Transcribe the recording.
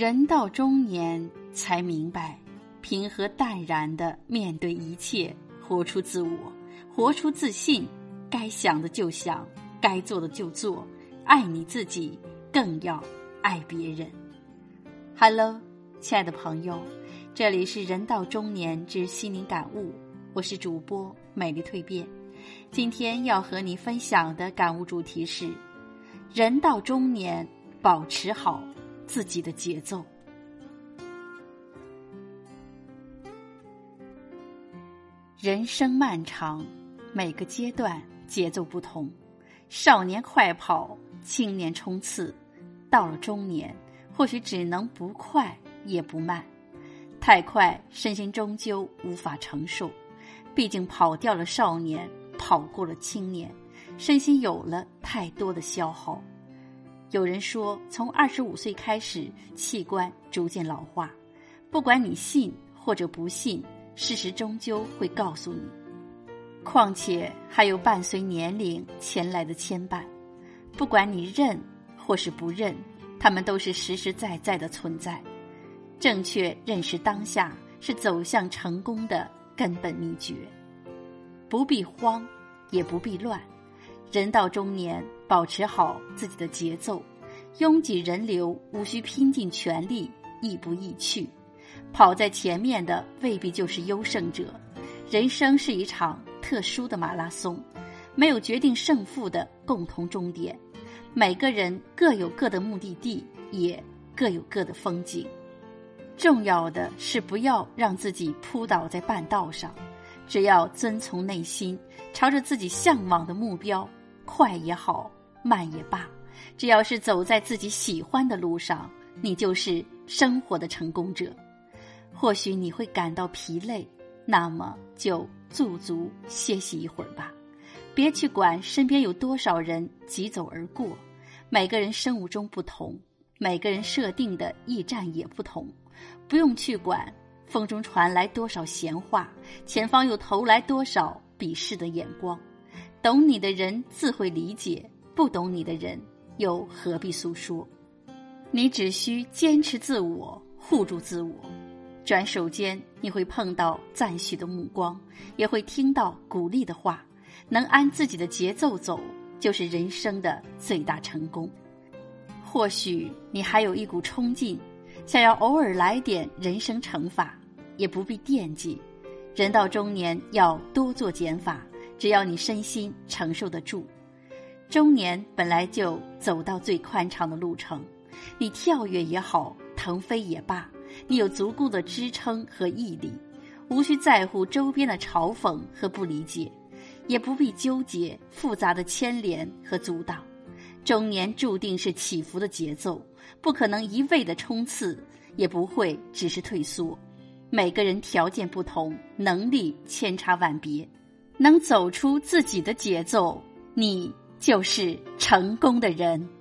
人到中年才明白，平和淡然的面对一切，活出自我，活出自信。该想的就想，该做的就做，爱你自己，更要爱别人。Hello，亲爱的朋友，这里是人到中年之心灵感悟，我是主播美丽蜕变。今天要和你分享的感悟主题是：人到中年，保持好。自己的节奏。人生漫长，每个阶段节奏不同。少年快跑，青年冲刺，到了中年，或许只能不快也不慢。太快，身心终究无法承受。毕竟跑掉了少年，跑过了青年，身心有了太多的消耗。有人说，从二十五岁开始，器官逐渐老化。不管你信或者不信，事实终究会告诉你。况且还有伴随年龄前来的牵绊，不管你认或是不认，他们都是实实在在的存在。正确认识当下，是走向成功的根本秘诀。不必慌，也不必乱。人到中年，保持好自己的节奏。拥挤人流，无需拼尽全力，亦不易去。跑在前面的未必就是优胜者。人生是一场特殊的马拉松，没有决定胜负的共同终点。每个人各有各的目的地，也各有各的风景。重要的是不要让自己扑倒在半道上，只要遵从内心，朝着自己向往的目标，快也好，慢也罢。只要是走在自己喜欢的路上，你就是生活的成功者。或许你会感到疲累，那么就驻足歇息一会儿吧。别去管身边有多少人疾走而过，每个人生物钟不同，每个人设定的驿站也不同。不用去管风中传来多少闲话，前方又投来多少鄙视的眼光。懂你的人自会理解，不懂你的人。又何必诉说？你只需坚持自我，护住自我。转手间，你会碰到赞许的目光，也会听到鼓励的话。能按自己的节奏走，就是人生的最大成功。或许你还有一股冲劲，想要偶尔来点人生惩罚，也不必惦记。人到中年，要多做减法，只要你身心承受得住。中年本来就走到最宽敞的路程，你跳跃也好，腾飞也罢，你有足够的支撑和毅力，无需在乎周边的嘲讽和不理解，也不必纠结复杂的牵连和阻挡。中年注定是起伏的节奏，不可能一味的冲刺，也不会只是退缩。每个人条件不同，能力千差万别，能走出自己的节奏，你。就是成功的人。